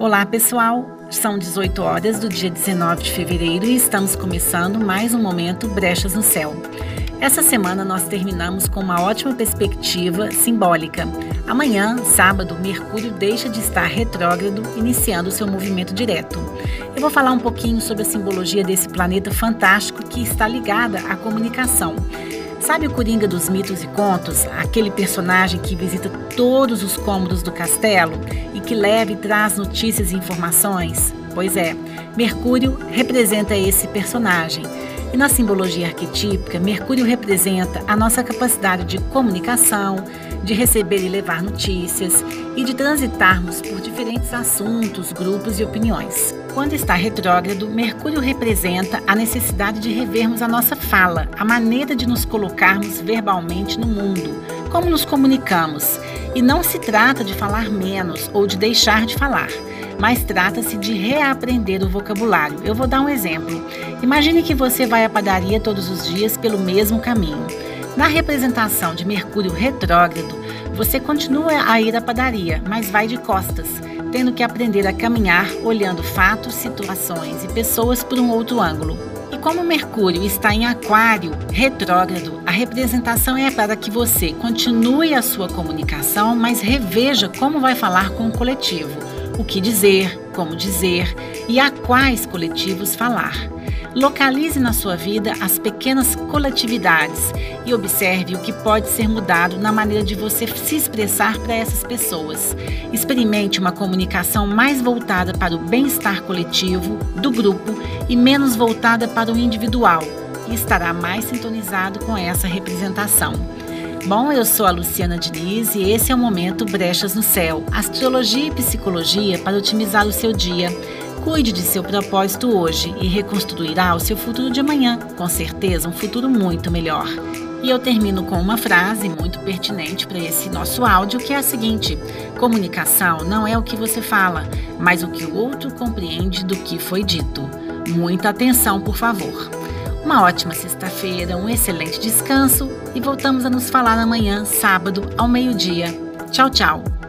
Olá, pessoal! São 18 horas do dia 19 de fevereiro e estamos começando mais um momento Brechas no Céu. Essa semana nós terminamos com uma ótima perspectiva simbólica. Amanhã, sábado, Mercúrio deixa de estar retrógrado, iniciando seu movimento direto. Eu vou falar um pouquinho sobre a simbologia desse planeta fantástico que está ligada à comunicação. Sabe o Coringa dos mitos e contos? Aquele personagem que visita todos os cômodos do castelo e que leva e traz notícias e informações? Pois é, Mercúrio representa esse personagem. E na simbologia arquetípica, Mercúrio representa a nossa capacidade de comunicação, de receber e levar notícias e de transitarmos por diferentes assuntos, grupos e opiniões. Quando está retrógrado, Mercúrio representa a necessidade de revermos a nossa fala, a maneira de nos colocarmos verbalmente no mundo, como nos comunicamos. E não se trata de falar menos ou de deixar de falar mas trata-se de reaprender o vocabulário. Eu vou dar um exemplo. Imagine que você vai à padaria todos os dias pelo mesmo caminho. Na representação de Mercúrio retrógrado, você continua a ir à padaria, mas vai de costas, tendo que aprender a caminhar olhando fatos, situações e pessoas por um outro ângulo. Como Mercúrio está em Aquário retrógrado, a representação é para que você continue a sua comunicação, mas reveja como vai falar com o coletivo o que dizer, como dizer e a quais coletivos falar. Localize na sua vida as pequenas coletividades e observe o que pode ser mudado na maneira de você se expressar para essas pessoas. Experimente uma comunicação mais voltada para o bem-estar coletivo, do grupo e menos voltada para o individual, e estará mais sintonizado com essa representação. Bom, eu sou a Luciana Diniz e esse é o Momento Brechas no Céu. Astrologia e psicologia para otimizar o seu dia. Cuide de seu propósito hoje e reconstruirá o seu futuro de amanhã, com certeza um futuro muito melhor. E eu termino com uma frase muito pertinente para esse nosso áudio, que é a seguinte: comunicação não é o que você fala, mas o que o outro compreende do que foi dito. Muita atenção, por favor. Uma ótima sexta-feira, um excelente descanso e voltamos a nos falar amanhã, sábado, ao meio-dia. Tchau, tchau!